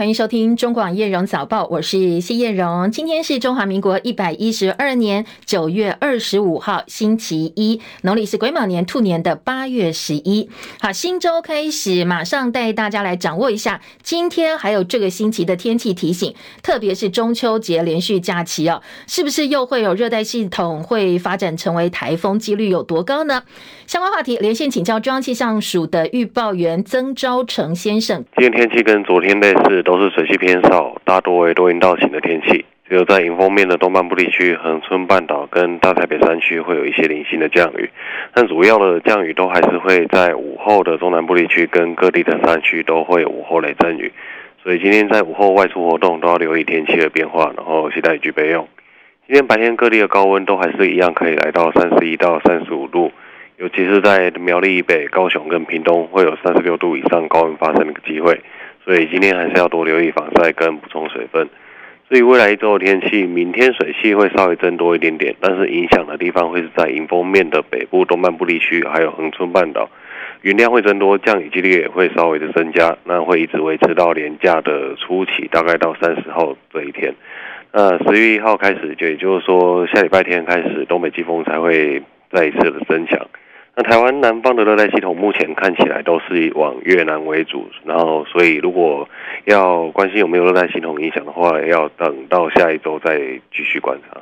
欢迎收听中广叶荣早报，我是谢叶荣。今天是中华民国一百一十二年九月二十五号，星期一，农历是癸卯年兔年的八月十一。好，新周开始，马上带大家来掌握一下今天还有这个星期的天气提醒，特别是中秋节连续假期哦，是不是又会有热带系统会发展成为台风，几率有多高呢？相关话题连线请教中央气象署的预报员曾昭成先生。今天天气跟昨天类似，都是水汽偏少，大多为多云到晴的天气。只有在迎风面的东半部地区、恒春半岛跟大台北山区会有一些零星的降雨，但主要的降雨都还是会在午后的中南部地区跟各地的山区都会有午后雷阵雨。所以今天在午后外出活动都要留意天气的变化，然后携带雨具备用。今天白天各地的高温都还是一样，可以来到三十一到三十五度。尤其是在苗栗以北、高雄跟屏东，会有三十六度以上高温发生的机会，所以今天还是要多留意防晒跟补充水分。至于未来一周的天气，明天水汽会稍微增多一点点，但是影响的地方会是在迎风面的北部、东半部地区，还有恒春半岛，云量会增多，降雨几率也会稍微的增加，那会一直维持到连假的初期，大概到三十号这一天。那十月一号开始，就也就是说下礼拜天开始，东北季风才会再一次的增强。那台湾南方的热带系统目前看起来都是往越南为主，然后所以如果要关心有没有热带系统影响的话，要等到下一周再继续观察。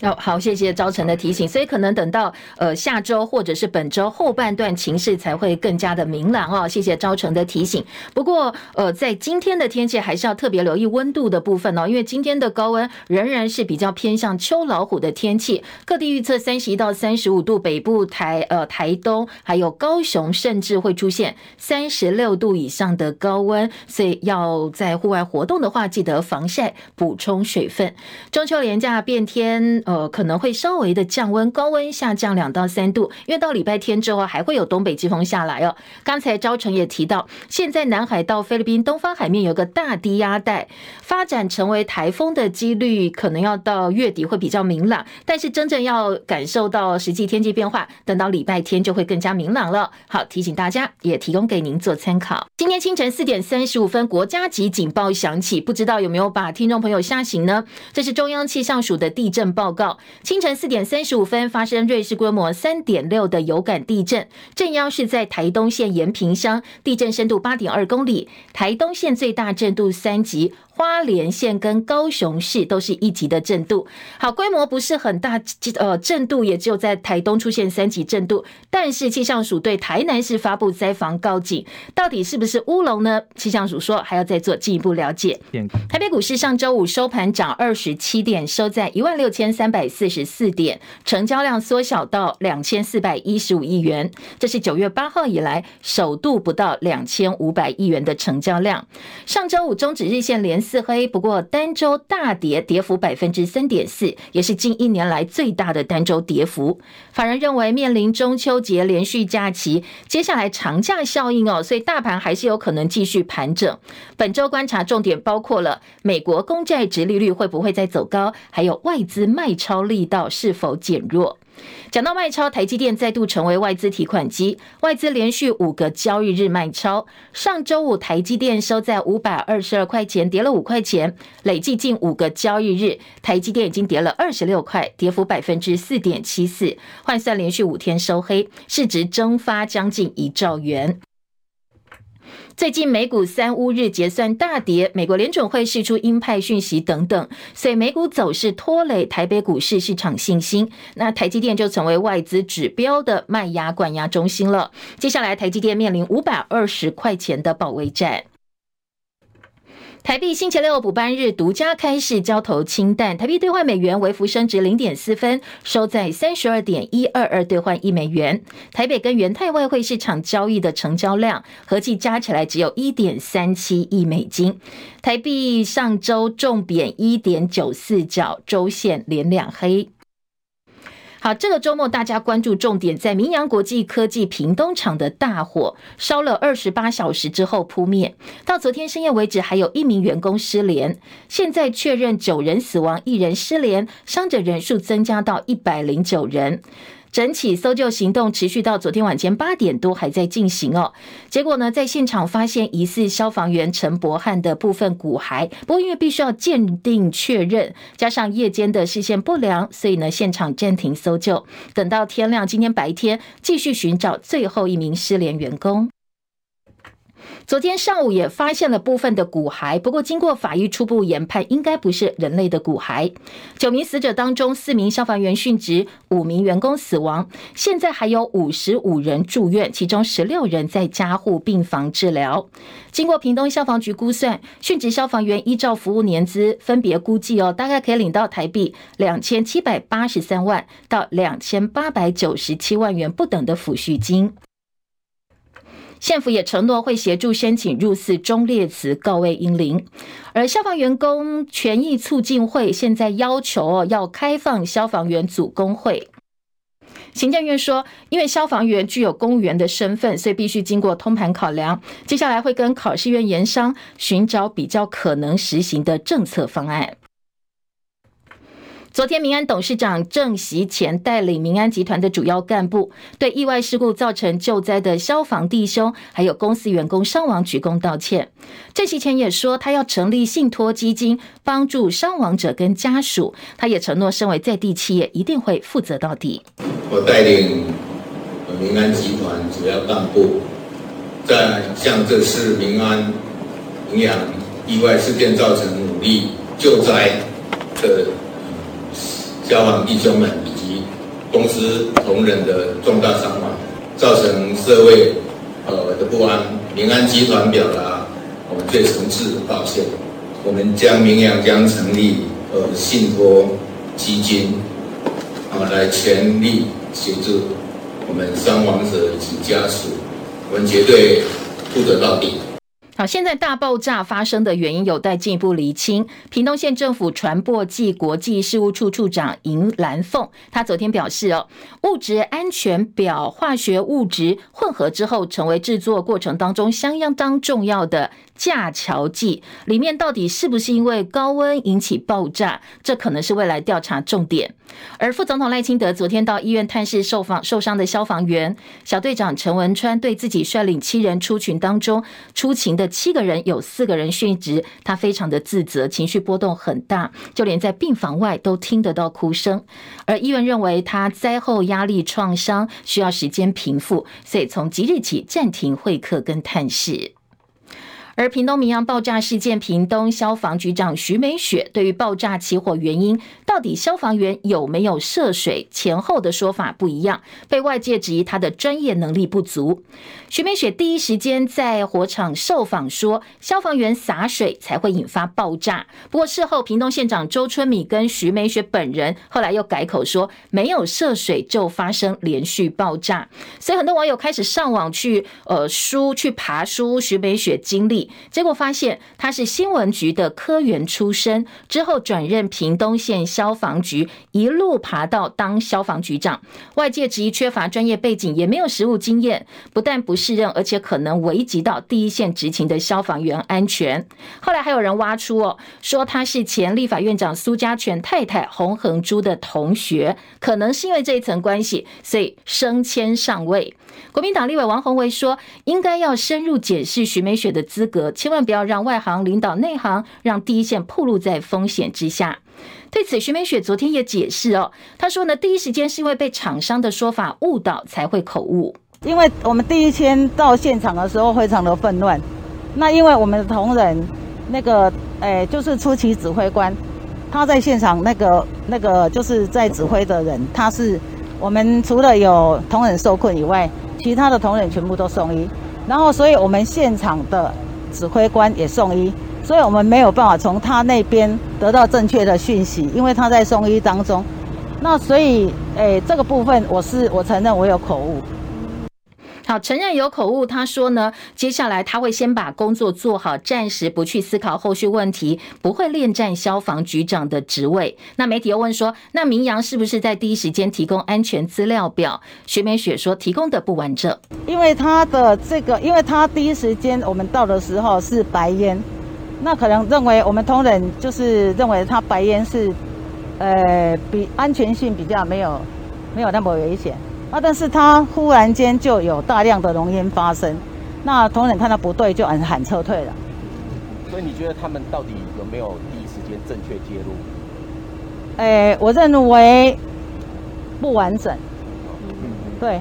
哦，好，谢谢昭成的提醒。所以可能等到呃下周或者是本周后半段情势才会更加的明朗哦。谢谢昭成的提醒。不过呃，在今天的天气还是要特别留意温度的部分哦，因为今天的高温仍然是比较偏向秋老虎的天气。各地预测三十一到三十五度，北部台呃台东还有高雄，甚至会出现三十六度以上的高温。所以要在户外活动的话，记得防晒，补充水分。中秋连假变天。呃，可能会稍微的降温，高温下降两到三度，因为到礼拜天之后还会有东北季风下来哦。刚才昭成也提到，现在南海到菲律宾东方海面有个大低压带，发展成为台风的几率可能要到月底会比较明朗，但是真正要感受到实际天气变化，等到礼拜天就会更加明朗了。好，提醒大家，也提供给您做参考。今天清晨四点三十五分，国家级警报响起，不知道有没有把听众朋友吓醒呢？这是中央气象署的地震报告。清晨四点三十五分发生瑞士规模三点六的有感地震，震央是在台东县延平乡，地震深度八点二公里，台东县最大震度三级。花莲县跟高雄市都是一级的震度，好，规模不是很大，呃，震度也只有在台东出现三级震度，但是气象署对台南市发布灾防告警，到底是不是乌龙呢？气象署说还要再做进一步了解。台北股市上周五收盘涨二十七点，收在一万六千三百四十四点，成交量缩小到两千四百一十五亿元，这是九月八号以来首度不到两千五百亿元的成交量。上周五终止日线连四黑，不过单周大跌，跌幅百分之三点四，也是近一年来最大的单周跌幅。法人认为，面临中秋节连续假期，接下来长假效应哦，所以大盘还是有可能继续盘整。本周观察重点包括了美国公债殖利率会不会再走高，还有外资卖超力道是否减弱。讲到卖超，台积电再度成为外资提款机，外资连续五个交易日卖超。上周五，台积电收在五百二十二块钱，跌了五块钱。累计近五个交易日，台积电已经跌了二十六块，跌幅百分之四点七四，换算连续五天收黑，市值蒸发将近一兆元。最近美股三乌日结算大跌，美国联准会释出鹰派讯息等等，所以美股走势拖累台北股市市场信心。那台积电就成为外资指标的卖压灌压中心了。接下来台积电面临五百二十块钱的保卫战。台币星期六补班日独家开市，交投清淡。台币兑换美元微幅升值零点四分，收在三十二点一二二兑换一美元。台北跟元泰外汇市场交易的成交量合计加起来只有一点三七亿美金。台币上周重贬一点九四角，周线连两黑。好，这个周末大家关注重点在明扬国际科技屏东厂的大火，烧了二十八小时之后扑灭。到昨天深夜为止，还有一名员工失联。现在确认九人死亡，一人失联，伤者人数增加到一百零九人。整起搜救行动持续到昨天晚间八点多还在进行哦。结果呢，在现场发现疑似消防员陈伯汉的部分骨骸，不过因为必须要鉴定确认，加上夜间的视线不良，所以呢，现场暂停搜救，等到天亮，今天白天继续寻找最后一名失联员工。昨天上午也发现了部分的骨骸，不过经过法医初步研判，应该不是人类的骨骸。九名死者当中，四名消防员殉职，五名员工死亡。现在还有五十五人住院，其中十六人在加护病房治疗。经过屏东消防局估算，殉职消防员依照服务年资分别估计哦，大概可以领到台币两千七百八十三万到两千八百九十七万元不等的抚恤金。县府也承诺会协助申请入寺忠烈祠告慰英灵，而消防员工权益促进会现在要求哦，要开放消防员组工会。行政院说，因为消防员具有公务员的身份，所以必须经过通盘考量，接下来会跟考试院研商，寻找比较可能实行的政策方案。昨天，民安董事长郑锡干带领民安集团的主要干部，对意外事故造成救灾的消防弟兄，还有公司员工伤亡鞠躬道歉。郑锡干也说，他要成立信托基金，帮助伤亡者跟家属。他也承诺，身为在地企业，一定会负责到底。我带领民安集团主要干部，在向这次民安营养意外事件造成努力救灾的。消防弟兄们以及公司同仁的重大伤亡，造成社会呃的不安。民安集团表达我们最诚挚的抱歉。我们将明阳将成立呃信托基金，啊来全力协助我们伤亡者以及家属，我们绝对负责到底。好，现在大爆炸发生的原因有待进一步厘清。屏东县政府传播暨国际事务处处长尹兰凤，他昨天表示哦，物质安全表化学物质混合之后，成为制作过程当中相当重要的。架桥剂里面到底是不是因为高温引起爆炸？这可能是未来调查重点。而副总统赖清德昨天到医院探视受访受伤的消防员，小队长陈文川对自己率领七人出群当中出勤的七个人有四个人殉职，他非常的自责，情绪波动很大，就连在病房外都听得到哭声。而医院认为他灾后压力创伤需要时间平复，所以从即日起暂停会客跟探视。而屏东民扬爆炸事件，屏东消防局长徐美雪对于爆炸起火原因，到底消防员有没有涉水，前后的说法不一样，被外界质疑他的专业能力不足。徐美雪第一时间在火场受访说，消防员洒水才会引发爆炸。不过事后，屏东县长周春米跟徐美雪本人后来又改口说，没有涉水就发生连续爆炸。所以很多网友开始上网去呃书去爬书徐美雪经历。结果发现他是新闻局的科员出身，之后转任屏东县消防局，一路爬到当消防局长。外界质疑缺乏专业背景，也没有实务经验，不但不适任，而且可能危及到第一线执勤的消防员安全。后来还有人挖出哦，说他是前立法院长苏家全太太洪恒珠的同学，可能是因为这一层关系，所以升迁上位。国民党立委王宏维说，应该要深入解释徐美雪的资格，千万不要让外行领导内行，让第一线暴露在风险之下。对此，徐美雪昨天也解释哦，她说呢，第一时间是因为被厂商的说法误导，才会口误。因为我们第一天到现场的时候非常的混乱，那因为我们的同仁那个，诶，就是初期指挥官，他在现场那个那个就是在指挥的人，他是我们除了有同仁受困以外。其他的同仁全部都送医，然后，所以我们现场的指挥官也送医，所以我们没有办法从他那边得到正确的讯息，因为他在送医当中。那所以，诶，这个部分我是我承认我有口误。好，承认有口误。他说呢，接下来他会先把工作做好，暂时不去思考后续问题，不会恋战消防局长的职位。那媒体又问说，那明阳是不是在第一时间提供安全资料表？徐美雪说提供的不完整，因为他的这个，因为他第一时间我们到的时候是白烟，那可能认为我们同仁就是认为他白烟是，呃，比安全性比较没有没有那么危险。啊，但是它忽然间就有大量的浓烟发生，那同仁看到不对就喊喊撤退了。所以你觉得他们到底有没有第一时间正确介入？哎，我认为不完整。嗯对。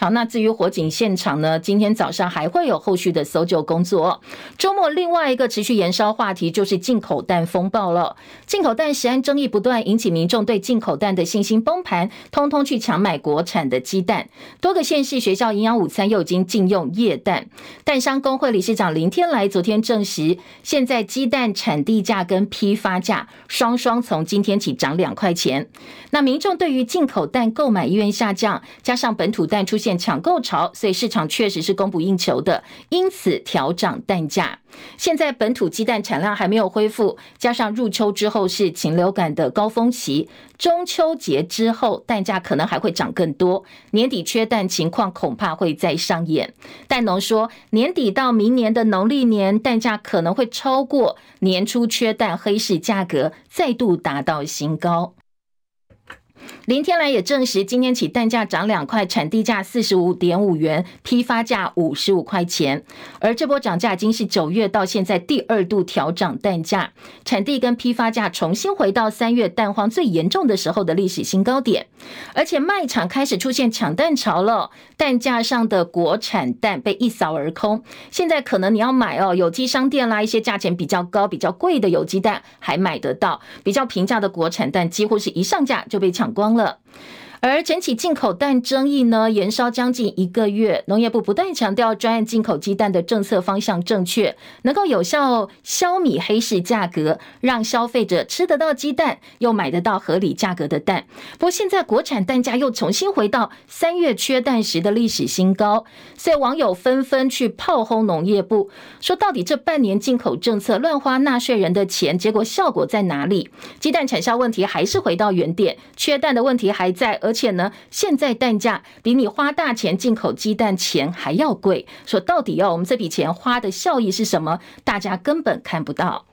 好，那至于火警现场呢？今天早上还会有后续的搜救工作。周末另外一个持续延烧话题就是进口蛋风暴了。进口蛋食安争议不断，引起民众对进口蛋的信心崩盘，通通去抢买国产的鸡蛋。多个县市学校营养午餐又已经禁用液蛋。蛋商工会理事长林天来昨天证实，现在鸡蛋产地价跟批发价双双从今天起涨两块钱。那民众对于进口蛋购买意愿下降，加上本土蛋出现抢购潮，所以市场确实是供不应求的，因此调涨蛋价。现在本土鸡蛋产量还没有恢复，加上入秋之后是禽流感的高峰期，中秋节之后蛋价可能还会涨更多，年底缺蛋情况恐怕会再上演。蛋农说，年底到明年的农历年，蛋价可能会超过年初缺蛋黑市价格，再度达到新高。林天来也证实，今天起蛋价涨两块，产地价四十五点五元，批发价五十五块钱。而这波涨价已经是九月到现在第二度调涨蛋价，产地跟批发价重新回到三月蛋荒最严重的时候的历史新高点。而且卖场开始出现抢蛋潮了，蛋架上的国产蛋被一扫而空。现在可能你要买哦，有机商店啦，一些价钱比较高、比较贵的有机蛋还买得到，比较平价的国产蛋几乎是一上架就被抢光了。而整起进口蛋争议呢，延烧将近一个月。农业部不断强调，专案进口鸡蛋的政策方向正确，能够有效消弭黑市价格，让消费者吃得到鸡蛋，又买得到合理价格的蛋。不过现在国产蛋价又重新回到三月缺蛋时的历史新高，所以网友纷纷去炮轰农业部，说到底这半年进口政策乱花纳税人的钱，结果效果在哪里？鸡蛋产销问题还是回到原点，缺蛋的问题还在。而且呢，现在蛋价比你花大钱进口鸡蛋钱还要贵。说到底哦，我们这笔钱花的效益是什么？大家根本看不到。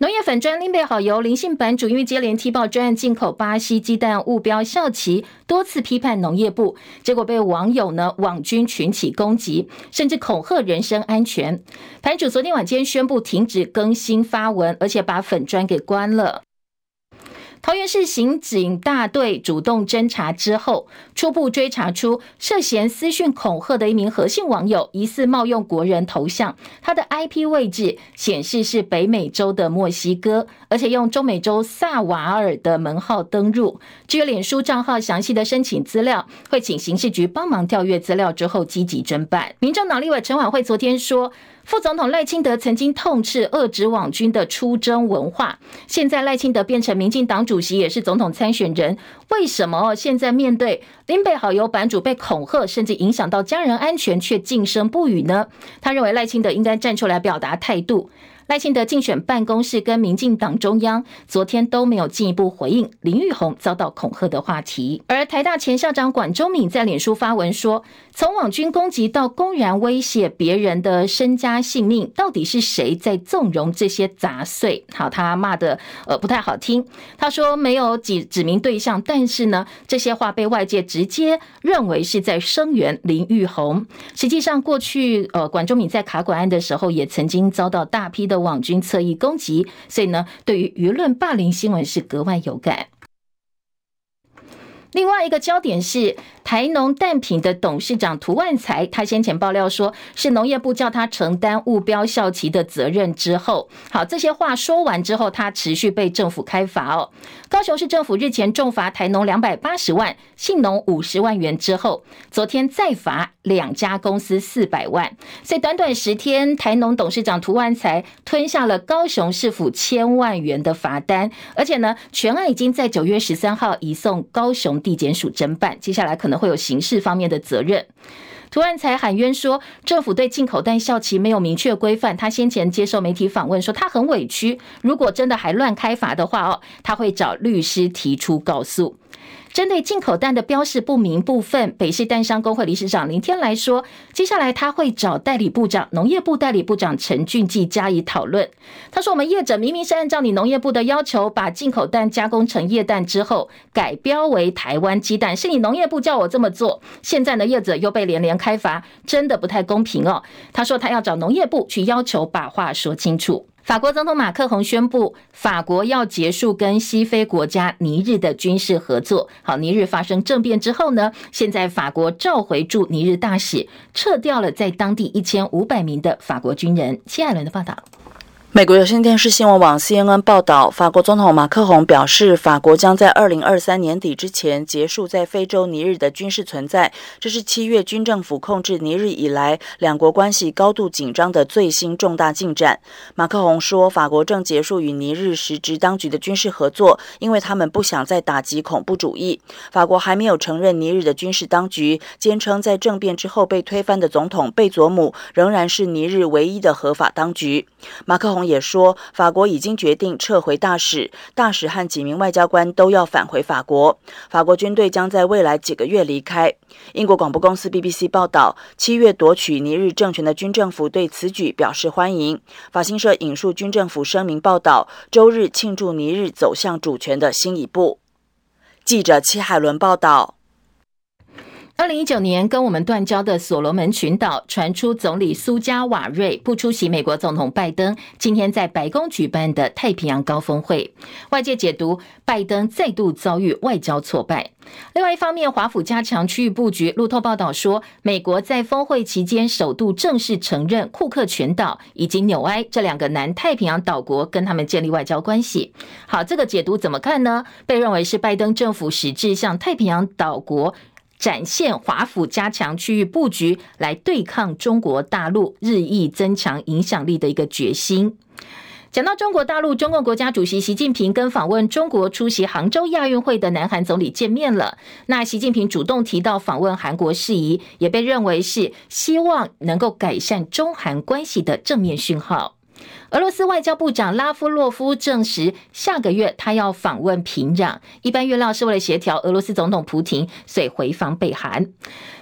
农业粉专林备好油林姓版主因为接连踢爆专案进口巴西鸡蛋误标效期，多次批判农业部，结果被网友呢网军群起攻击，甚至恐吓人身安全。版主昨天晚间宣布停止更新发文，而且把粉砖给关了。桃园市刑警大队主动侦查之后，初步追查出涉嫌私讯恐吓的一名何姓网友，疑似冒用国人头像，他的 IP 位置显示是北美洲的墨西哥，而且用中美洲萨瓦尔的门号登入。至于脸书账号详细的申请资料，会请刑事局帮忙调阅资料之后积极侦办。民众党立委陈琬惠昨天说。副总统赖清德曾经痛斥遏制网军的出征文化，现在赖清德变成民进党主席，也是总统参选人，为什么现在面对林北好游版主被恐吓，甚至影响到家人安全，却噤声不语呢？他认为赖清德应该站出来表达态度。赖清德竞选办公室跟民进党中央昨天都没有进一步回应林玉红遭到恐吓的话题，而台大前校长管中闵在脸书发文说，从网军攻击到公然威胁别人的身家性命，到底是谁在纵容这些杂碎？好，他骂的呃不太好听，他说没有指指名对象，但是呢，这些话被外界直接认为是在声援林玉红。实际上，过去呃管中闵在卡管案的时候，也曾经遭到大批的。网军侧翼攻击，所以呢，对于舆论霸凌新闻是格外有感。另外一个焦点是台农蛋品的董事长涂万才，他先前爆料说是农业部叫他承担误标效期的责任之后，好，这些话说完之后，他持续被政府开罚哦。高雄市政府日前重罚台农两百八十万，信农五十万元之后，昨天再罚两家公司四百万，所以短短十天，台农董事长涂万才吞下了高雄市府千万元的罚单，而且呢，全案已经在九月十三号移送高雄。地检署侦办，接下来可能会有刑事方面的责任。涂万才喊冤说，政府对进口蛋效期没有明确规范。他先前接受媒体访问说，他很委屈。如果真的还乱开罚的话哦，他会找律师提出告诉。针对进口蛋的标示不明部分，北市蛋商工会理事长林天来说，接下来他会找代理部长、农业部代理部长陈俊记加以讨论。他说：“我们业者明明是按照你农业部的要求，把进口蛋加工成液蛋之后，改标为台湾鸡蛋，是你农业部叫我这么做。现在呢，业者又被连连开罚，真的不太公平哦。”他说：“他要找农业部去要求把话说清楚。”法国总统马克宏宣布，法国要结束跟西非国家尼日的军事合作。好，尼日发生政变之后呢，现在法国召回驻尼日大使，撤掉了在当地一千五百名的法国军人。谢艾伦的报道。美国有线电视新闻网 CNN 报道，法国总统马克宏表示，法国将在二零二三年底之前结束在非洲尼日的军事存在。这是七月军政府控制尼日以来，两国关系高度紧张的最新重大进展。马克宏说，法国正结束与尼日实质当局的军事合作，因为他们不想再打击恐怖主义。法国还没有承认尼日的军事当局，坚称在政变之后被推翻的总统贝佐姆仍然是尼日唯一的合法当局。马克宏。也说，法国已经决定撤回大使，大使和几名外交官都要返回法国。法国军队将在未来几个月离开。英国广播公司 BBC 报道，七月夺取尼日政权的军政府对此举表示欢迎。法新社引述军政府声明报道，周日庆祝尼日走向主权的新一步。记者戚海伦报道。二零一九年跟我们断交的所罗门群岛传出总理苏加瓦瑞不出席美国总统拜登今天在白宫举办的太平洋高峰会，外界解读拜登再度遭遇外交挫败。另外一方面，华府加强区域布局。路透报道说，美国在峰会期间首度正式承认库克群岛以及纽埃这两个南太平洋岛国跟他们建立外交关系。好，这个解读怎么看呢？被认为是拜登政府实质向太平洋岛国。展现华府加强区域布局来对抗中国大陆日益增强影响力的一个决心。讲到中国大陆，中共国家主席习近平跟访问中国、出席杭州亚运会的南韩总理见面了。那习近平主动提到访问韩国事宜，也被认为是希望能够改善中韩关系的正面讯号。俄罗斯外交部长拉夫洛夫证实，下个月他要访问平壤，一般预料是为了协调俄罗斯总统普亭，所以回访北韩。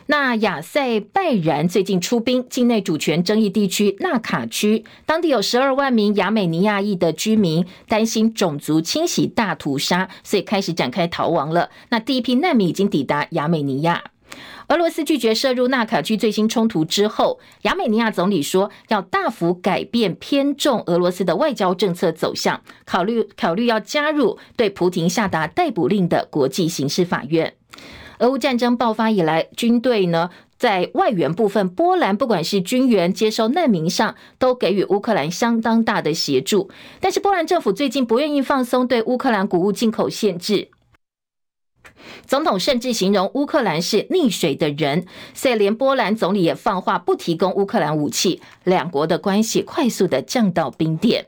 那亚塞拜然最近出兵境内主权争议地区纳卡区，当地有十二万名亚美尼亚裔的居民，担心种族清洗大屠杀，所以开始展开逃亡了。那第一批难民已经抵达亚美尼亚。俄罗斯拒绝涉入纳卡区最新冲突之后，亚美尼亚总理说要大幅改变偏重俄罗斯的外交政策走向，考虑考虑要加入对普亭下达逮捕令的国际刑事法院。俄乌战争爆发以来，军队呢在外援部分，波兰不管是军援、接收难民上，都给予乌克兰相当大的协助。但是波兰政府最近不愿意放松对乌克兰谷物进口限制。总统甚至形容乌克兰是溺水的人，所以连波兰总理也放话不提供乌克兰武器，两国的关系快速的降到冰点。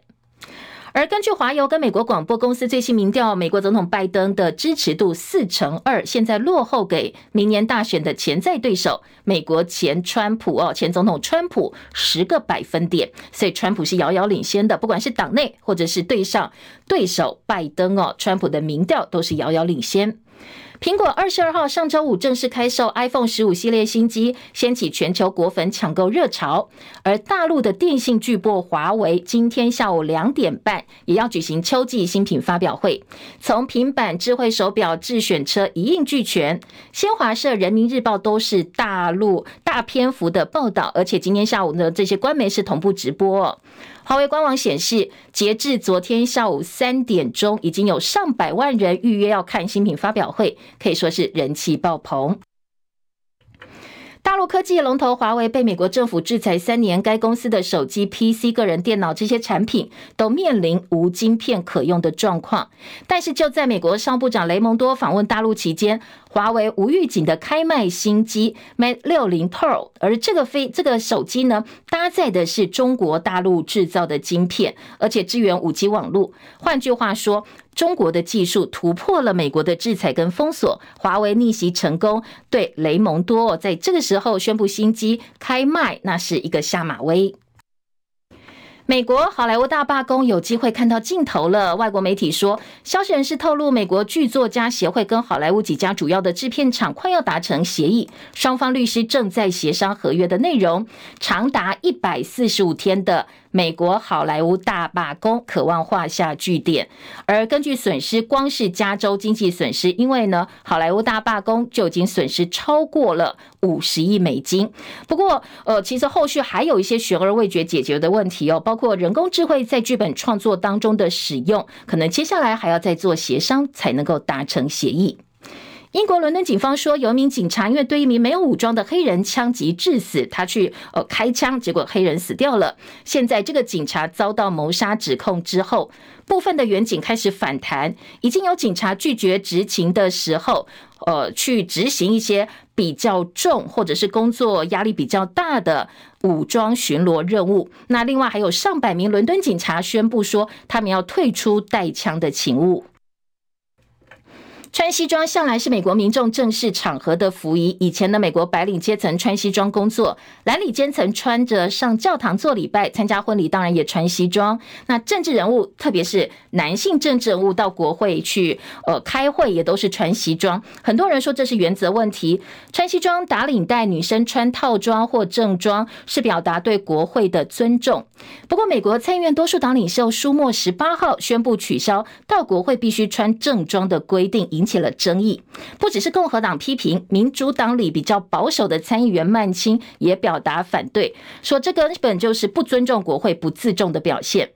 而根据华邮跟美国广播公司最新民调，美国总统拜登的支持度四成二，现在落后给明年大选的潜在对手美国前川普哦，前总统川普十个百分点，所以川普是遥遥领先的，不管是党内或者是对上对手拜登哦，川普的民调都是遥遥领先。苹果二十二号上周五正式开售 iPhone 十五系列新机，掀起全球果粉抢购热潮。而大陆的电信巨擘华为今天下午两点半也要举行秋季新品发表会，从平板、智慧手表、智选车一应俱全。新华社、人民日报都是大陆大篇幅的报道，而且今天下午呢，这些官媒是同步直播。华为官网显示，截至昨天下午三点钟，已经有上百万人预约要看新品发表会，可以说是人气爆棚。大陆科技龙头华为被美国政府制裁三年，该公司的手机、PC、个人电脑这些产品都面临无晶片可用的状况。但是就在美国商部长雷蒙多访问大陆期间，华为无预警的开卖新机 Mate 60 Pro，而这个飞这个手机呢，搭载的是中国大陆制造的晶片，而且支援 5G 网络。换句话说，中国的技术突破了美国的制裁跟封锁，华为逆袭成功，对雷蒙多在这个时候宣布新机开卖，那是一个下马威。美国好莱坞大罢工有机会看到尽头了。外国媒体说，消息人士透露，美国剧作家协会跟好莱坞几家主要的制片厂快要达成协议，双方律师正在协商合约的内容，长达一百四十五天的。美国好莱坞大罢工渴望画下句点，而根据损失，光是加州经济损失，因为呢，好莱坞大罢工就已经损失超过了五十亿美金。不过，呃，其实后续还有一些悬而未决解决的问题哦，包括人工智慧在剧本创作当中的使用，可能接下来还要再做协商才能够达成协议。英国伦敦警方说，有一名警察因为对一名没有武装的黑人枪击致死，他去呃开枪，结果黑人死掉了。现在这个警察遭到谋杀指控之后，部分的员警开始反弹，已经有警察拒绝执勤的时候，呃，去执行一些比较重或者是工作压力比较大的武装巡逻任务。那另外还有上百名伦敦警察宣布说，他们要退出带枪的勤务。穿西装向来是美国民众正式场合的服仪。以前的美国白领阶层穿西装工作，蓝领阶层穿着上教堂做礼拜、参加婚礼，当然也穿西装。那政治人物，特别是男性政治人物到国会去呃开会，也都是穿西装。很多人说这是原则问题，穿西装打领带，女生穿套装或正装是表达对国会的尊重。不过，美国参议院多数党领袖舒默十八号宣布取消到国会必须穿正装的规定。引起了争议，不只是共和党批评，民主党里比较保守的参议员曼青也表达反对，说这根本就是不尊重国会、不自重的表现。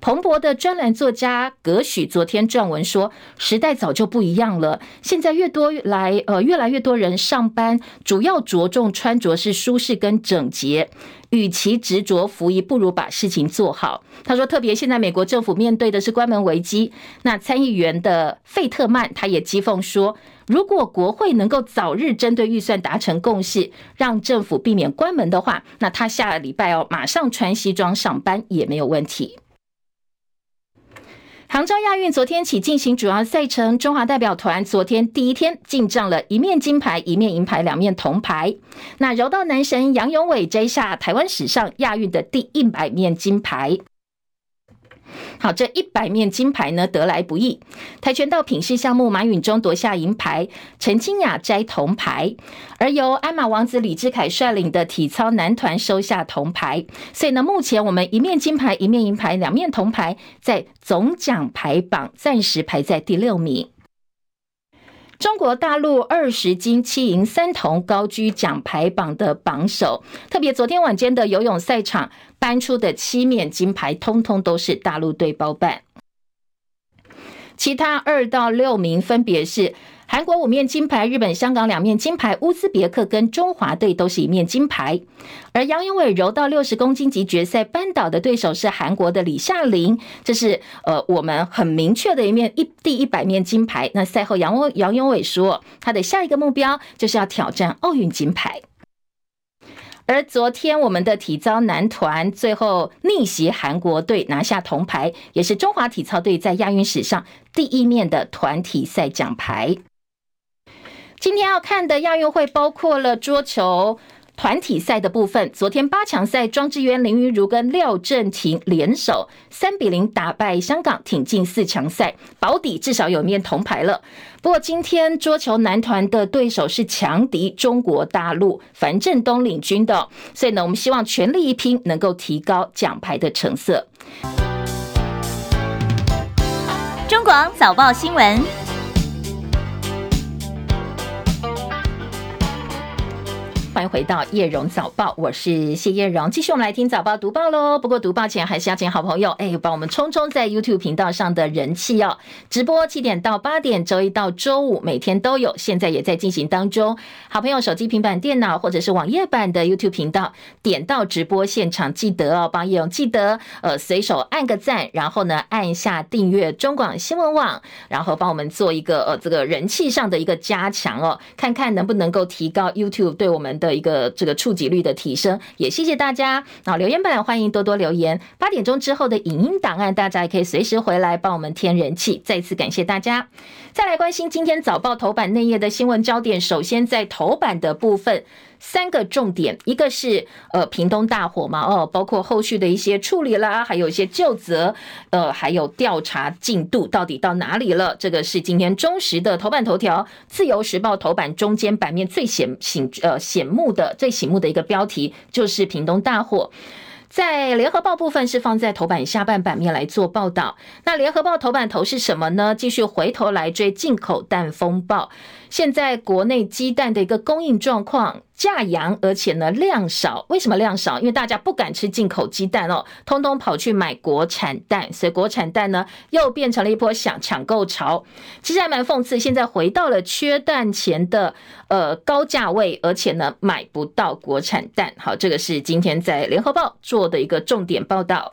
彭博的专栏作家葛许昨天撰文说，时代早就不一样了，现在越多来呃越来越多人上班，主要着重穿着是舒适跟整洁。与其执着服役，不如把事情做好。他说，特别现在美国政府面对的是关门危机。那参议员的费特曼他也讥讽说，如果国会能够早日针对预算达成共识，让政府避免关门的话，那他下礼拜哦马上穿西装上班也没有问题。杭州亚运昨天起进行主要赛程，中华代表团昨天第一天进账了一面金牌、一面银牌、两面铜牌。那柔道男神杨永伟摘下台湾史上亚运的第一百面金牌。好，这一百面金牌呢，得来不易。跆拳道品势项目，马允中夺下银牌，陈清雅摘铜牌，而由鞍马王子李志凯率领的体操男团收下铜牌。所以呢，目前我们一面金牌，一面银牌，两面铜牌，在总奖牌榜暂时排在第六名。中国大陆二十金七银三铜高居奖牌榜的榜首，特别昨天晚间的游泳赛场搬出的七面金牌，通通都是大陆队包办。其他二到六名分别是。韩国五面金牌，日本、香港两面金牌，乌兹别克跟中华队都是一面金牌。而杨永伟柔道六十公斤级决赛扳倒的对手是韩国的李夏琳，这是呃我们很明确的一面一第一百面金牌。那赛后杨杨永伟说，他的下一个目标就是要挑战奥运金牌。而昨天我们的体操男团最后逆袭韩国队拿下铜牌，也是中华体操队在亚运史上第一面的团体赛奖牌。今天要看的亚运会包括了桌球团体赛的部分。昨天八强赛，庄智渊、林昀儒跟廖振廷联手三比零打败香港，挺进四强赛，保底至少有面铜牌了。不过今天桌球男团的对手是强敌中国大陆，樊振东领军的，所以呢，我们希望全力一拼，能够提高奖牌的成色。中广早报新闻。欢迎回到叶荣早报，我是谢叶荣，继续我们来听早报读报喽。不过读报前还是要请好朋友哎，帮我们冲冲在 YouTube 频道上的人气哦。直播七点到八点，周一到周五每天都有，现在也在进行当中。好朋友手机、平板电脑或者是网页版的 YouTube 频道，点到直播现场，记得哦，帮叶荣记得呃随手按个赞，然后呢按一下订阅中广新闻网，然后帮我们做一个呃这个人气上的一个加强哦，看看能不能够提高 YouTube 对我们。的一个这个触及率的提升。也谢谢大家。那留言板欢迎多多留言。八点钟之后的影音档案，大家也可以随时回来帮我们添人气。再次感谢大家。再来关心今天早报头版内页的新闻焦点，首先在头版的部分。三个重点，一个是呃屏东大火嘛，哦，包括后续的一些处理啦，还有一些究责，呃，还有调查进度到底到哪里了？这个是今天中时的头版头条，自由时报头版中间版面最显醒呃显目的最醒目的一个标题就是屏东大火。在联合报部分是放在头版下半版面来做报道。那联合报头版头是什么呢？继续回头来追进口蛋风暴。现在国内鸡蛋的一个供应状况价扬，而且呢量少。为什么量少？因为大家不敢吃进口鸡蛋哦，通通跑去买国产蛋，所以国产蛋呢又变成了一波抢抢购潮。其实还蛮讽刺，现在回到了缺蛋前的呃高价位，而且呢买不到国产蛋。好，这个是今天在联合报做的一个重点报道。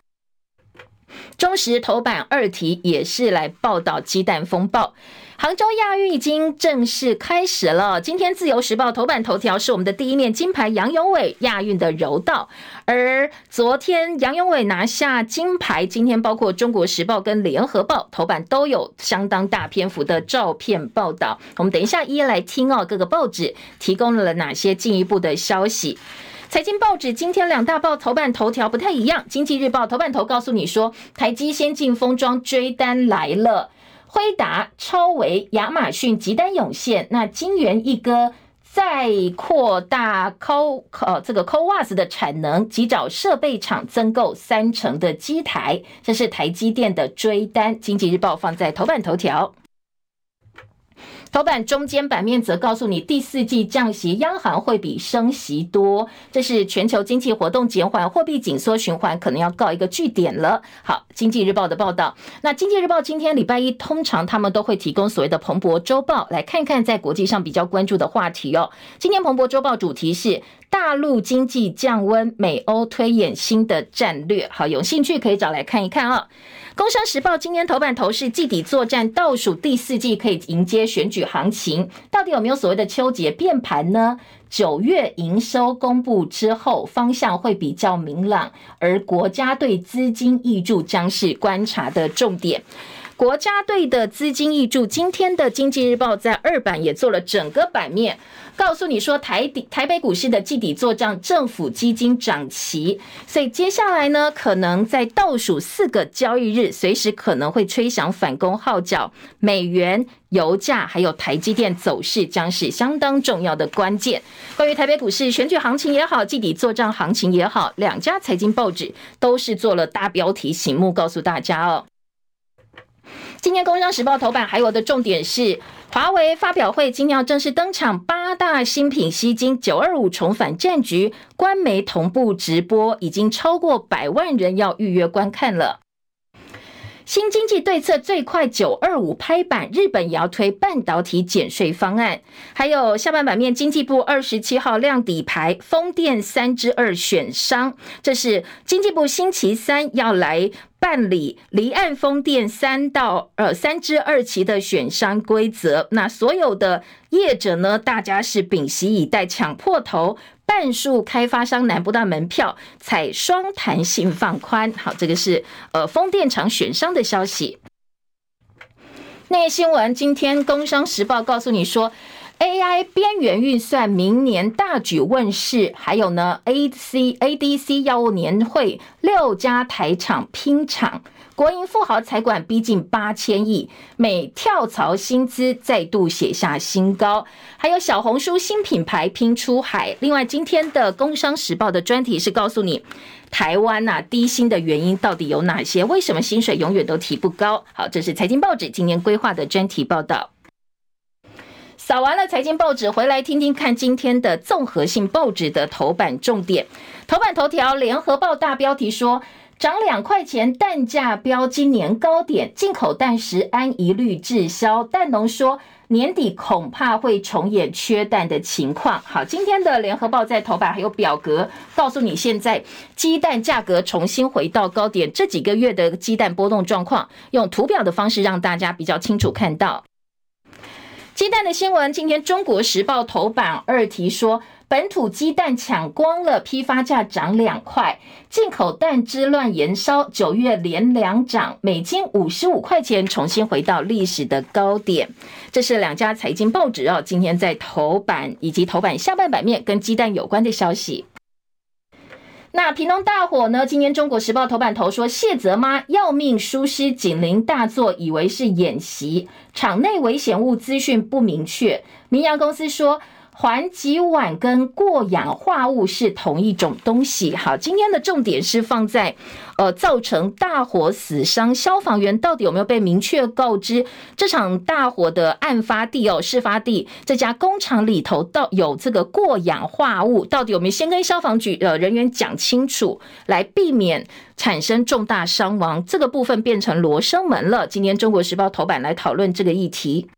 中时头版二题也是来报道鸡蛋风暴。杭州亚运已经正式开始了。今天自由时报头版头条是我们的第一面金牌杨永伟亚运的柔道，而昨天杨永伟拿下金牌，今天包括中国时报跟联合报头版都有相当大篇幅的照片报道。我们等一下一一来听哦，各个报纸提供了哪些进一步的消息。财经报纸今天两大报头版头条不太一样，经济日报头版头告诉你说，台积先进封装追单来了。辉达、超微、亚马逊急单涌现，那金圆一哥再扩大 Co 呃这个 CoWoS 的产能，及找设备厂增购三成的机台，这是台积电的追单。经济日报放在头版头条。头版中间版面则告诉你，第四季降息，央行会比升息多，这是全球经济活动减缓，货币紧缩循环可能要告一个句点了。好，经济日报的报道。那经济日报今天礼拜一通常他们都会提供所谓的彭博周报，来看看在国际上比较关注的话题哦。今天彭博周报主题是大陆经济降温，美欧推演新的战略。好，有兴趣可以找来看一看啊。工商时报今天头版头是季底作战倒数第四季，可以迎接选举行情，到底有没有所谓的秋节变盘呢？九月营收公布之后，方向会比较明朗，而国家队资金挹注将是观察的重点。国家队的资金挹注，今天的经济日报在二版也做了整个版面。告诉你说，台底台北股市的季底作账，政府基金涨齐，所以接下来呢，可能在倒数四个交易日，随时可能会吹响反攻号角。美元、油价还有台积电走势，将是相当重要的关键。关于台北股市选举行情也好，季底作账行情也好，两家财经报纸都是做了大标题醒目，告诉大家哦。今天《工商时报》头版还有的重点是，华为发表会今天要正式登场，八大新品吸金，九二五重返战局，官媒同步直播，已经超过百万人要预约观看了。新经济对策最快九二五拍板，日本也要推半导体减税方案。还有下半版面，经济部二十七号亮底牌，风电三之二选商，这是经济部星期三要来。办理离岸风电三到呃三之二期的选商规则，那所有的业者呢，大家是屏息以待，抢破头，半数开发商拿不到门票，采双弹性放宽。好，这个是呃风电场选商的消息。那新闻，今天工商时报告诉你说。AI 边缘运算明年大举问世，还有呢，A C A D C 药物年会六家台厂拼场，国营富豪财管逼近八千亿，每跳槽薪资再度写下新高，还有小红书新品牌拼出海。另外，今天的工商时报的专题是告诉你，台湾呐低薪的原因到底有哪些？为什么薪水永远都提不高？好，这是财经报纸今年规划的专题报道。扫完了财经报纸，回来听听看今天的综合性报纸的头版重点。头版头条，联合报大标题说，涨两块钱，蛋价飙今年高点，进口蛋食安一律滞销。蛋农说，年底恐怕会重演缺蛋的情况。好，今天的联合报在头版还有表格，告诉你现在鸡蛋价格重新回到高点，这几个月的鸡蛋波动状况，用图表的方式让大家比较清楚看到。鸡蛋的新闻，今天《中国时报》头版二题说，本土鸡蛋抢光了，批发价涨两块，进口蛋之乱延烧，九月连两涨，每斤五十五块钱，重新回到历史的高点。这是两家财经报纸哦，今天在头版以及头版下半版面跟鸡蛋有关的消息。那平东大火呢？今天《中国时报》头版头说，谢泽妈要命疏失，警铃大作，以为是演习，场内危险物资讯不明确。明扬公司说。环己烷跟过氧化物是同一种东西。好，今天的重点是放在，呃，造成大火死伤消防员到底有没有被明确告知这场大火的案发地哦，事发地这家工厂里头到有这个过氧化物，到底有没有先跟消防局呃人员讲清楚，来避免产生重大伤亡？这个部分变成罗生门了。今天《中国时报》头版来讨论这个议题。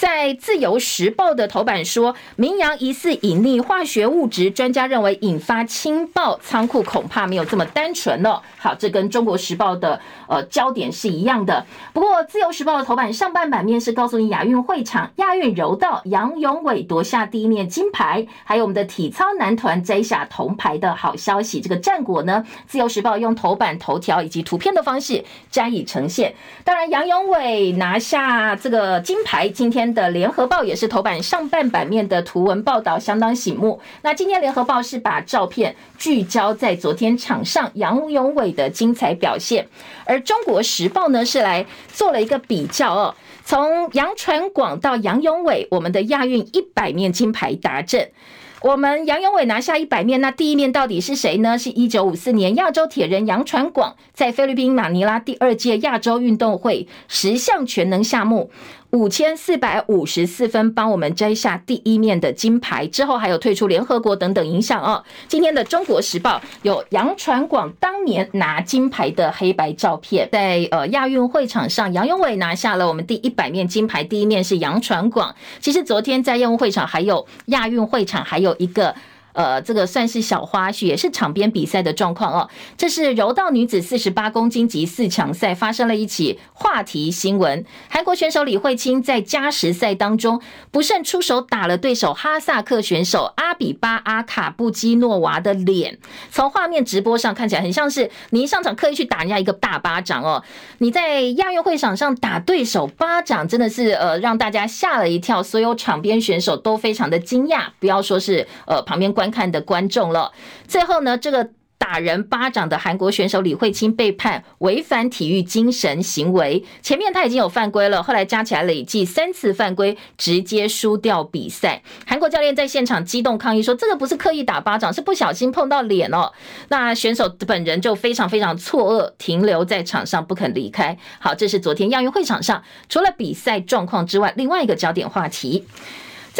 在《自由时报》的头版说，明扬疑似隐匿化学物质，专家认为引发氢爆，仓库恐怕没有这么单纯了。好，这跟《中国时报》的呃焦点是一样的。不过，《自由时报》的头版上半版面是告诉你亚运会场亚运柔道杨永伟夺下第一面金牌，还有我们的体操男团摘下铜牌的好消息。这个战果呢，《自由时报》用头版头条以及图片的方式加以呈现。当然，杨永伟拿下这个金牌，今天。的联合报也是头版上半版面的图文报道相当醒目。那今天联合报是把照片聚焦在昨天场上杨勇伟的精彩表现，而中国时报呢是来做了一个比较哦，从杨传广到杨勇伟，我们的亚运一百面金牌达阵。我们杨勇伟拿下一百面，那第一面到底是谁呢？是一九五四年亚洲铁人杨传广在菲律宾马尼拉第二届亚洲运动会十项全能项目。五千四百五十四分，帮我们摘下第一面的金牌，之后还有退出联合国等等影响哦。今天的《中国时报》有杨传广当年拿金牌的黑白照片，在呃亚运会场上，杨勇伟拿下了我们第一百面金牌，第一面是杨传广。其实昨天在亚运会场还有亚运会场还有一个。呃，这个算是小花絮，也是场边比赛的状况哦。这是柔道女子四十八公斤级四强赛发生了一起话题新闻。韩国选手李慧清在加时赛当中不慎出手打了对手哈萨克选手阿比巴阿卡布基诺娃的脸。从画面直播上看起来，很像是你一上场刻意去打人家一个大巴掌哦。你在亚运会场上打对手巴掌，真的是呃让大家吓了一跳，所有场边选手都非常的惊讶。不要说是呃旁边。观看的观众了，最后呢，这个打人巴掌的韩国选手李慧清被判违反体育精神行为。前面他已经有犯规了，后来加起来累计三次犯规，直接输掉比赛。韩国教练在现场激动抗议说：“这个不是刻意打巴掌，是不小心碰到脸哦。”那选手本人就非常非常错愕，停留在场上不肯离开。好，这是昨天亚运会场上除了比赛状况之外，另外一个焦点话题。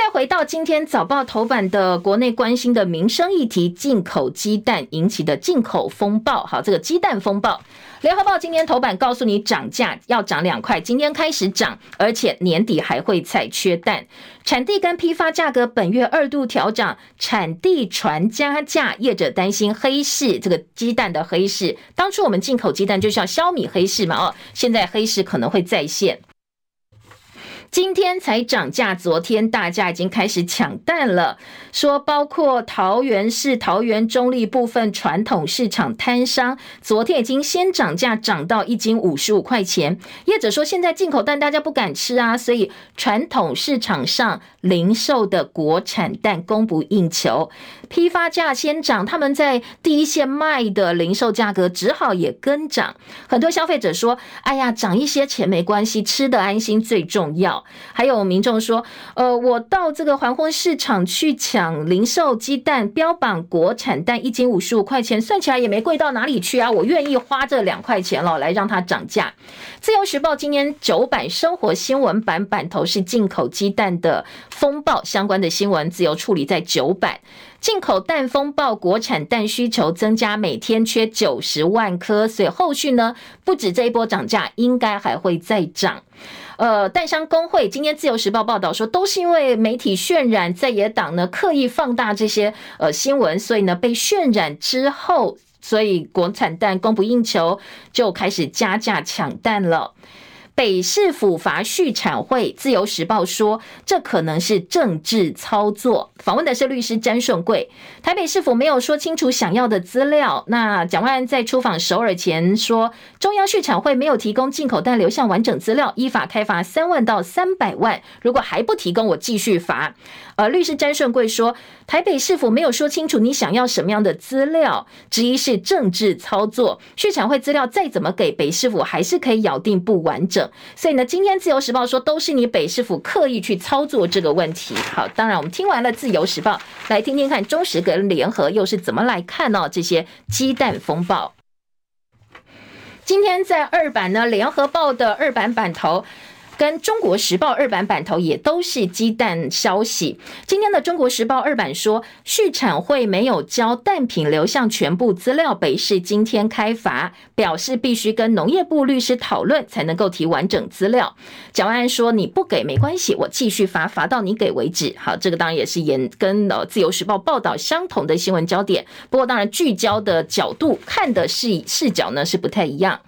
再回到今天早报头版的国内关心的民生议题，进口鸡蛋引起的进口风暴。好，这个鸡蛋风暴，联合报今天头版告诉你涨价要涨两块，今天开始涨，而且年底还会再缺蛋。产地跟批发价格本月二度调涨，产地传加价，业者担心黑市，这个鸡蛋的黑市。当初我们进口鸡蛋就是要消弭黑市嘛，哦，现在黑市可能会再现。今天才涨价，昨天大家已经开始抢蛋了。说包括桃园市、桃园中坜部分传统市场摊商，昨天已经先涨价，涨到一斤五十五块钱。业者说现在进口蛋大家不敢吃啊，所以传统市场上零售的国产蛋供不应求。批发价先涨，他们在第一线卖的零售价格只好也跟涨。很多消费者说：“哎呀，涨一些钱没关系，吃得安心最重要。”还有民众说，呃，我到这个环货市场去抢零售鸡蛋，标榜国产蛋一斤五十五块钱，算起来也没贵到哪里去啊，我愿意花这两块钱了，来让它涨价。自由时报今年九版生活新闻版版头是进口鸡蛋的风暴相关的新闻，自由处理在九版。进口蛋风暴，国产蛋需求增加，每天缺九十万颗，所以后续呢，不止这一波涨价，应该还会再涨。呃，蛋商工会今天自由时报报道说，都是因为媒体渲染在野党呢刻意放大这些呃新闻，所以呢被渲染之后，所以国产蛋供不应求，就开始加价抢蛋了。北市府罚续产会，自由时报说这可能是政治操作。访问的是律师詹顺贵，台北市府没有说清楚想要的资料。那蒋万安在出访首尔前说，中央续产会没有提供进口蛋流向完整资料，依法开罚三万到三百万。如果还不提供，我继续罚。呃，律师詹顺贵说，台北市府没有说清楚你想要什么样的资料，质疑是政治操作。畜产会资料再怎么给北市府，还是可以咬定不完整。所以呢，今天自由时报说都是你北市府刻意去操作这个问题。好，当然我们听完了自由时报，来听听看中时跟联合又是怎么来看呢？这些鸡蛋风暴。今天在二版呢，联合报的二版版头。跟中国时报二版版头也都是鸡蛋消息。今天的中国时报二版说，续产会没有交蛋品流向全部资料，北市今天开罚，表示必须跟农业部律师讨论才能够提完整资料。蒋万安说，你不给没关系，我继续罚，罚到你给为止。好，这个当然也是沿跟呃自由时报报道相同的新闻焦点，不过当然聚焦的角度看的视视角呢是不太一样。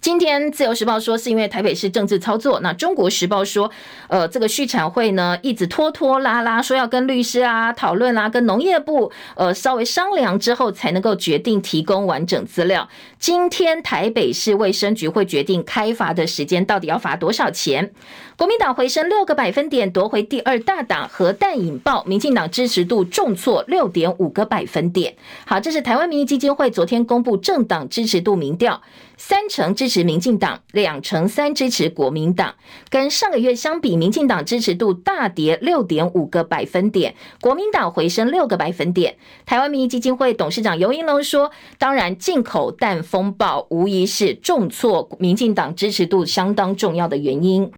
今天自由时报说是因为台北市政治操作，那中国时报说，呃，这个续产会呢一直拖拖拉拉，说要跟律师啊讨论啦，跟农业部呃稍微商量之后才能够决定提供完整资料。今天台北市卫生局会决定开罚的时间，到底要罚多少钱？国民党回升六个百分点，夺回第二大党。核弹引爆，民进党支持度重挫六点五个百分点。好，这是台湾民意基金会昨天公布政党支持度民调，三成支持民进党，两成三支持国民党。跟上个月相比，民进党支持度大跌六点五个百分点，国民党回升六个百分点。台湾民意基金会董事长游盈龙说：“当然，进口弹风暴无疑是重挫民进党支持度相当重要的原因。”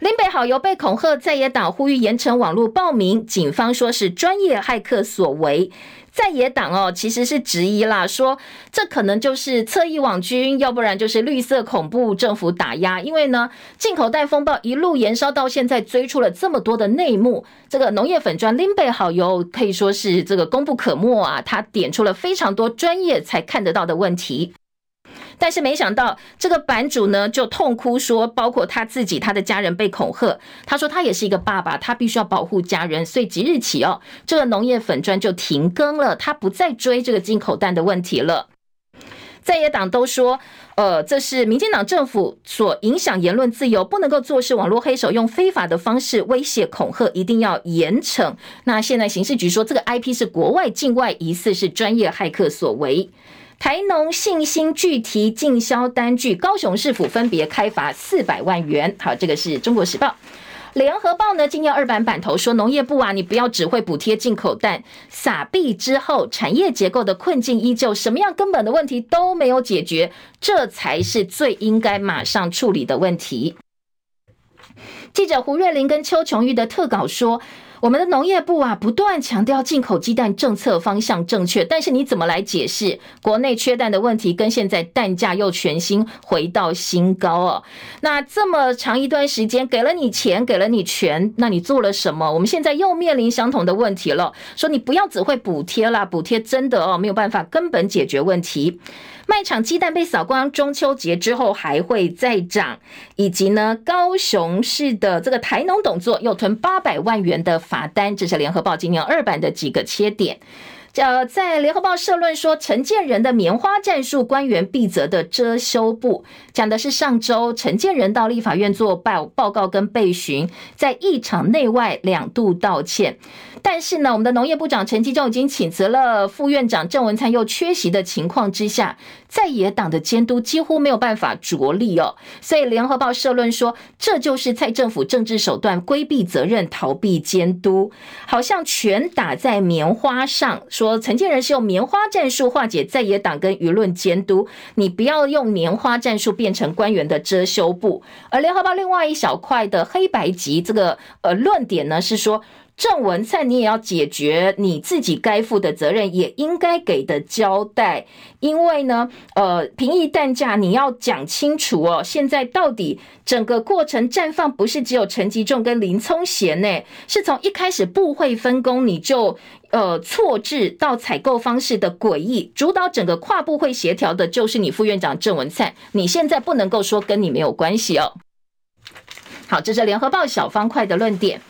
林北好油被恐吓，在野党呼吁严惩网络暴民，警方说是专业骇客所为。在野党哦，其实是质疑啦，说这可能就是侧翼网军，要不然就是绿色恐怖政府打压。因为呢，进口袋风暴一路延烧到现在，追出了这么多的内幕。这个农业粉专林北好油可以说是这个功不可没啊，他点出了非常多专业才看得到的问题。但是没想到，这个版主呢就痛哭说，包括他自己、他的家人被恐吓。他说他也是一个爸爸，他必须要保护家人，所以即日起哦，这个农业粉砖就停更了，他不再追这个进口蛋的问题了。在野党都说，呃，这是民进党政府所影响言论自由，不能够坐视网络黑手用非法的方式威胁恐吓，一定要严惩。那现在刑事局说，这个 IP 是国外境外，疑似是专业骇客所为。台农信心具体进销单据，高雄市府分别开罚四百万元。好，这个是中国时报。联合报呢，今天二版版头说，农业部啊，你不要只会补贴进口蛋，撒币之后，产业结构的困境依旧，什么样根本的问题都没有解决，这才是最应该马上处理的问题。记者胡瑞玲跟邱琼玉的特稿说。我们的农业部啊，不断强调进口鸡蛋政策方向正确，但是你怎么来解释国内缺蛋的问题，跟现在蛋价又全新回到新高哦？那这么长一段时间给了你钱，给了你权，那你做了什么？我们现在又面临相同的问题了，说你不要只会补贴啦，补贴真的哦没有办法根本解决问题。卖场鸡蛋被扫光，中秋节之后还会再涨，以及呢，高雄市的这个台农董座又吞八百万元的罚单，这是联合报今年二版的几个切点。呃，在联合报社论说，陈建仁的棉花战术，官员必责的遮羞布，讲的是上周陈建仁到立法院做报报告跟被询，在一场内外两度道歉。但是呢，我们的农业部长陈吉仲已经请辞了，副院长郑文灿又缺席的情况之下，在野党的监督几乎没有办法着力哦。所以联合报社论说，这就是蔡政府政治手段规避责任、逃避监督，好像全打在棉花上。说陈建仁是用棉花战术化解在野党跟舆论监督，你不要用棉花战术变成官员的遮羞布。而联合报另外一小块的黑白级这个呃论点呢，是说。郑文灿，你也要解决你自己该负的责任，也应该给的交代。因为呢，呃，平抑蛋价你要讲清楚哦。现在到底整个过程绽放，不是只有陈吉仲跟林聪贤呢？是从一开始部会分工你就呃错置到采购方式的诡异，主导整个跨部会协调的就是你副院长郑文灿，你现在不能够说跟你没有关系哦。好，这是联合报小方块的论点。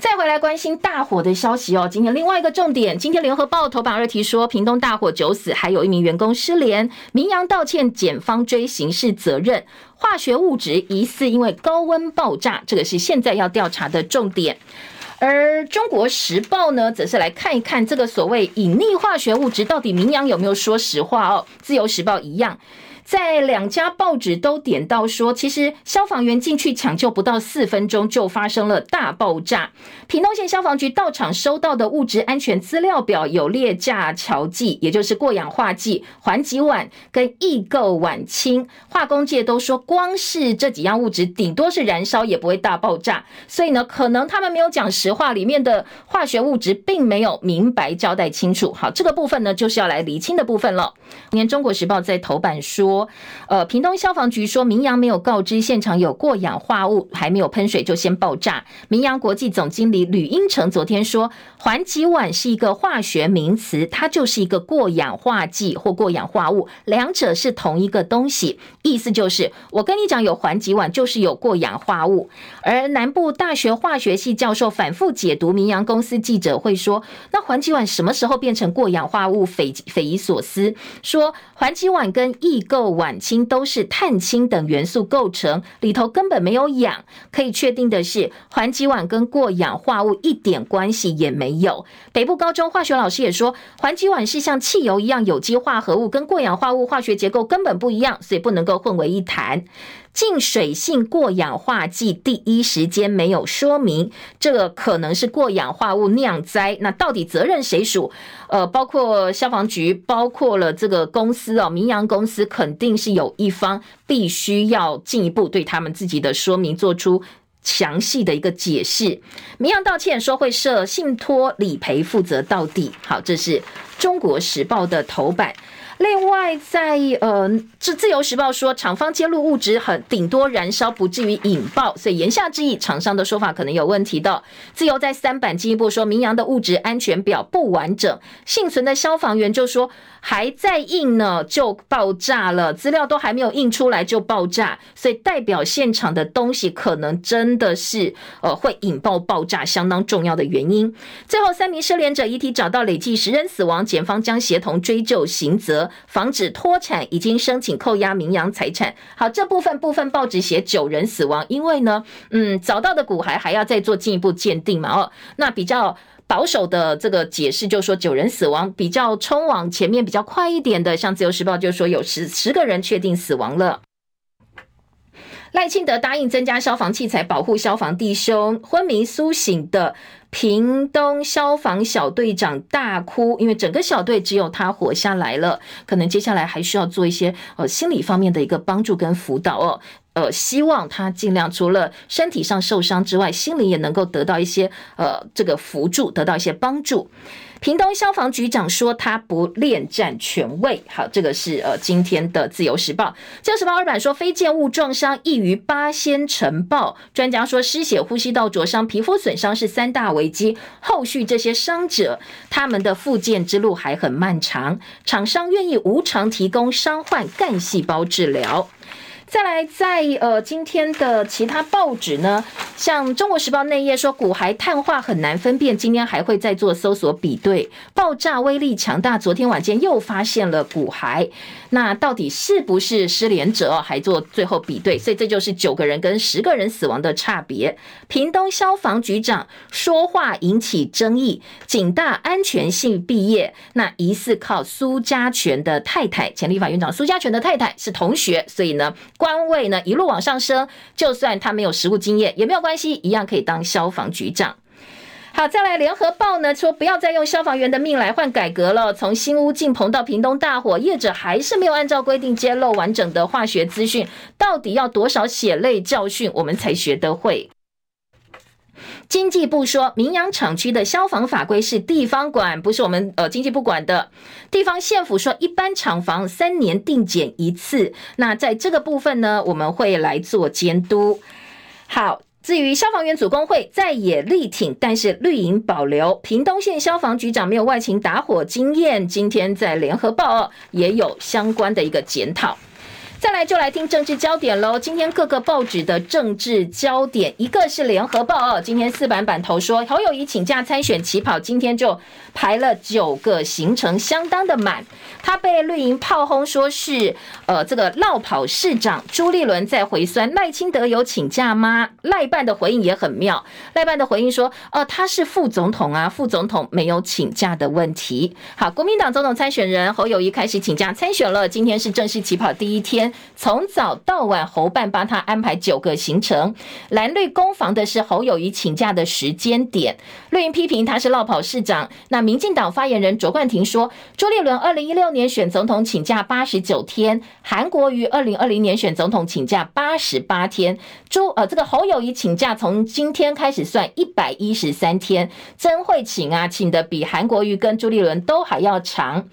再回来关心大火的消息哦。今天另外一个重点，今天联合报头版二题说，屏东大火九死，还有一名员工失联，明扬道歉，检方追刑事责任，化学物质疑似因为高温爆炸，这个是现在要调查的重点。而中国时报呢，则是来看一看这个所谓隐匿化学物质到底明扬有没有说实话哦。自由时报一样。在两家报纸都点到说，其实消防员进去抢救不到四分钟就发生了大爆炸。屏东县消防局到场收到的物质安全资料表有列架桥剂，也就是过氧化剂、环己烷跟异构烷烃。化工界都说，光是这几样物质，顶多是燃烧也不会大爆炸。所以呢，可能他们没有讲实话，里面的化学物质并没有明白交代清楚。好，这个部分呢，就是要来厘清的部分了。今天中国时报在头版说。呃，屏东消防局说，明阳没有告知现场有过氧化物，还没有喷水就先爆炸。明阳国际总经理吕英成昨天说，环己烷是一个化学名词，它就是一个过氧化剂或过氧化物，两者是同一个东西。意思就是，我跟你讲有环己烷，就是有过氧化物。而南部大学化学系教授反复解读明阳公司记者会说，那环己烷什么时候变成过氧化物？匪匪夷所思。说环己烷跟异构烷烃都是碳氢等元素构成，里头根本没有氧。可以确定的是，环己烷跟过氧化物一点关系也没有。北部高中化学老师也说，环己烷是像汽油一样有机化合物，跟过氧化物化学结构根本不一样，所以不能够混为一谈。净水性过氧化剂第一时间没有说明，这个可能是过氧化物酿灾。那到底责任谁属？呃，包括消防局，包括了这个公司哦，明阳公司肯定是有一方必须要进一步对他们自己的说明做出详细的一个解释。明阳道歉说会设信托理赔负责到底。好，这是中国时报的头版。另外在，呃，自自由时报说，厂方揭露物质很顶多燃烧，不至于引爆，所以言下之意，厂商的说法可能有问题的。自由在三版进一步说，明扬的物质安全表不完整，幸存的消防员就说还在印呢，就爆炸了，资料都还没有印出来就爆炸，所以代表现场的东西可能真的是呃会引爆爆炸，相当重要的原因。最后三名失联者遗体找到，累计十人死亡，检方将协同追究刑责。防止脱产，已经申请扣押明扬财产。好，这部分部分报纸写九人死亡，因为呢，嗯，找到的骨骸还要再做进一步鉴定嘛。哦，那比较保守的这个解释就是说九人死亡，比较冲往前面比较快一点的，像自由时报就说有十十个人确定死亡了。赖清德答应增加消防器材保护消防弟兄，昏迷苏醒的。屏东消防小队长大哭，因为整个小队只有他活下来了。可能接下来还需要做一些呃心理方面的一个帮助跟辅导哦。呃，希望他尽量除了身体上受伤之外，心灵也能够得到一些呃这个辅助，得到一些帮助。屏东消防局长说他不恋战权位，好，这个是呃今天的自由时报。自由时报二版说飞溅物撞伤易于八仙尘爆，专家说失血、呼吸道灼伤、皮肤损伤是三大危机，后续这些伤者他们的复健之路还很漫长，厂商愿意无偿提供伤患干细胞治疗。再来在，呃今天的其他报纸呢，像《中国时报》内页说骨骸碳化很难分辨，今天还会再做搜索比对，爆炸威力强大，昨天晚间又发现了骨骸。那到底是不是失联者？还做最后比对，所以这就是九个人跟十个人死亡的差别。屏东消防局长说话引起争议，警大安全性毕业，那疑似靠苏家全的太太，前立法院长苏家全的太太是同学，所以呢官位呢一路往上升，就算他没有实务经验也没有关系，一样可以当消防局长。好，再来，联合报呢说不要再用消防员的命来换改革了。从新屋进棚到屏东大火，业者还是没有按照规定揭露完整的化学资讯，到底要多少血泪教训，我们才学得会？经济部说，明扬厂区的消防法规是地方管，不是我们呃经济部管的。地方县府说，一般厂房三年定检一次。那在这个部分呢，我们会来做监督。好。至于消防员组工会在也力挺，但是绿营保留。屏东县消防局长没有外勤打火经验，今天在联合报也有相关的一个检讨。再来就来听政治焦点喽。今天各个报纸的政治焦点，一个是联合报哦，今天四版版头说侯友谊请假参选起跑，今天就排了九个行程，相当的满。他被绿营炮轰说是呃这个落跑市长，朱立伦在回酸赖清德有请假吗？赖办的回应也很妙，赖办的回应说哦、他是副总统啊，副总统没有请假的问题。好，国民党总统参选人侯友谊开始请假参选了，今天是正式起跑第一天。从早到晚，侯办帮他安排九个行程。蓝绿攻防的是侯友宜请假的时间点。绿营批评他是落跑市长。那民进党发言人卓冠廷说，朱立伦二零一六年选总统请假八十九天，韩国瑜二零二零年选总统请假八十八天。朱呃，这个侯友宜请假从今天开始算一百一十三天，真会请啊，请的比韩国瑜跟朱立伦都还要长。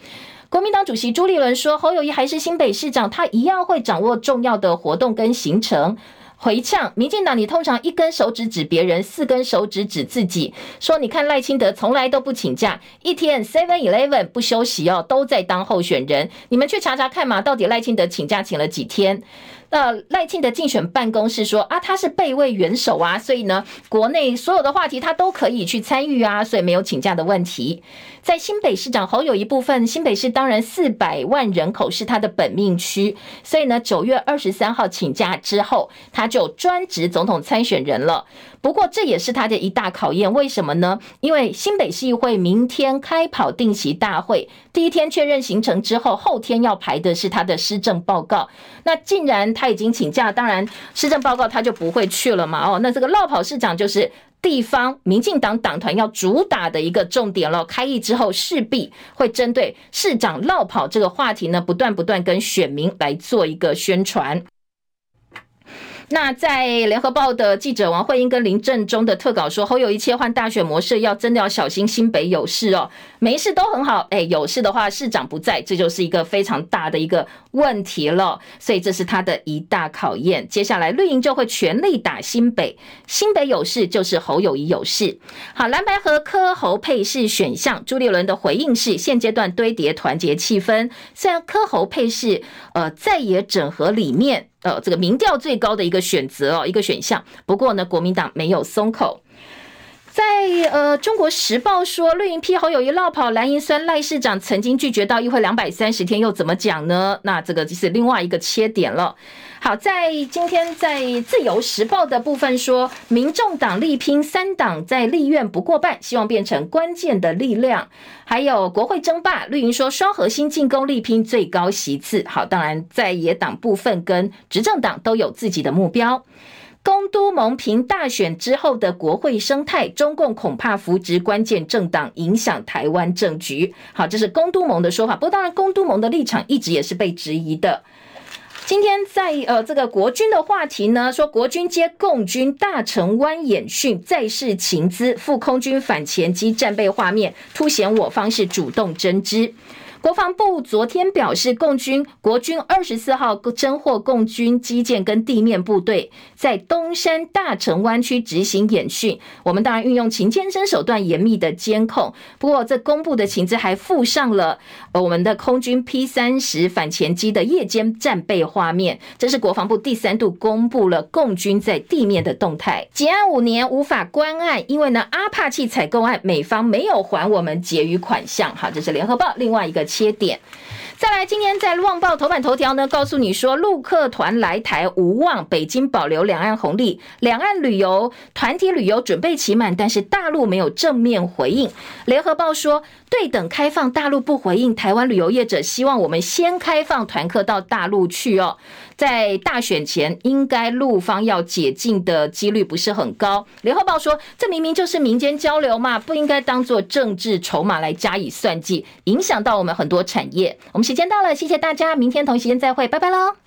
国民党主席朱立伦说：“侯友谊还是新北市长，他一样会掌握重要的活动跟行程。”回呛民进党，你通常一根手指指别人，四根手指指自己，说：“你看赖清德从来都不请假，一天 Seven Eleven 不休息哦，都在当候选人。你们去查查看嘛，到底赖清德请假请了几天？”那赖清的竞选办公室说啊，他是备位元首啊，所以呢，国内所有的话题他都可以去参与啊，所以没有请假的问题。在新北市长侯友一部分，新北市当然四百万人口是他的本命区，所以呢，九月二十三号请假之后，他就专职总统参选人了。不过这也是他的一大考验，为什么呢？因为新北市议会明天开跑定期大会，第一天确认行程之后，后天要排的是他的施政报告。那既然他已经请假，当然施政报告他就不会去了嘛。哦，那这个落跑市长就是地方民进党党团要主打的一个重点了。开议之后势必会针对市长落跑这个话题呢，不断不断跟选民来做一个宣传。那在联合报的记者王惠英跟林正中的特稿说，侯友谊切换大选模式，要真的要小心新北有事哦，没事都很好，哎，有事的话市长不在，这就是一个非常大的一个问题了，所以这是他的一大考验。接下来绿营就会全力打新北，新北有事就是侯友谊有事。好，蓝白和柯侯配饰选项，朱立伦的回应是现阶段堆叠团结气氛，虽然柯侯配饰呃在野整合里面。呃，这个民调最高的一个选择哦，一个选项。不过呢，国民党没有松口。在呃，《中国时报》说绿营批侯友宜落跑，蓝营酸赖市长曾经拒绝到议会两百三十天，又怎么讲呢？那这个就是另外一个切点了。好，在今天在《自由时报》的部分说，民众党力拼三党在立院不过半，希望变成关键的力量。还有国会争霸，绿营说双核心进攻力拼最高席次。好，当然在野党部分跟执政党都有自己的目标。公都盟凭大选之后的国会生态，中共恐怕扶植关键政党，影响台湾政局。好，这是公都盟的说法。不过，当然，公都盟的立场一直也是被质疑的。今天在呃这个国军的话题呢，说国军接共军大成湾演训，再释情资，赴空军反潜机战备画面，凸显我方是主动侦知。国防部昨天表示，共军国军二十四号侦获共军机舰跟地面部队在东山大城湾区执行演训。我们当然运用勤监侦手段严密的监控。不过，这公布的情资还附上了我们的空军 P 三十反潜机的夜间战备画面。这是国防部第三度公布了共军在地面的动态。结案五年无法关案，因为呢阿帕契采购案美方没有还我们结余款项。好，这是联合报另外一个。切点，再来，今天在《旺报》头版头条呢，告诉你说，陆客团来台无望，北京保留两岸红利，两岸旅游团体旅游准备期满，但是大陆没有正面回应。联合报说，对等开放，大陆不回应，台湾旅游业者希望我们先开放团客到大陆去哦。在大选前，应该陆方要解禁的几率不是很高。联合报说，这明明就是民间交流嘛，不应该当作政治筹码来加以算计，影响到我们很多产业。我们时间到了，谢谢大家，明天同时间再会，拜拜喽。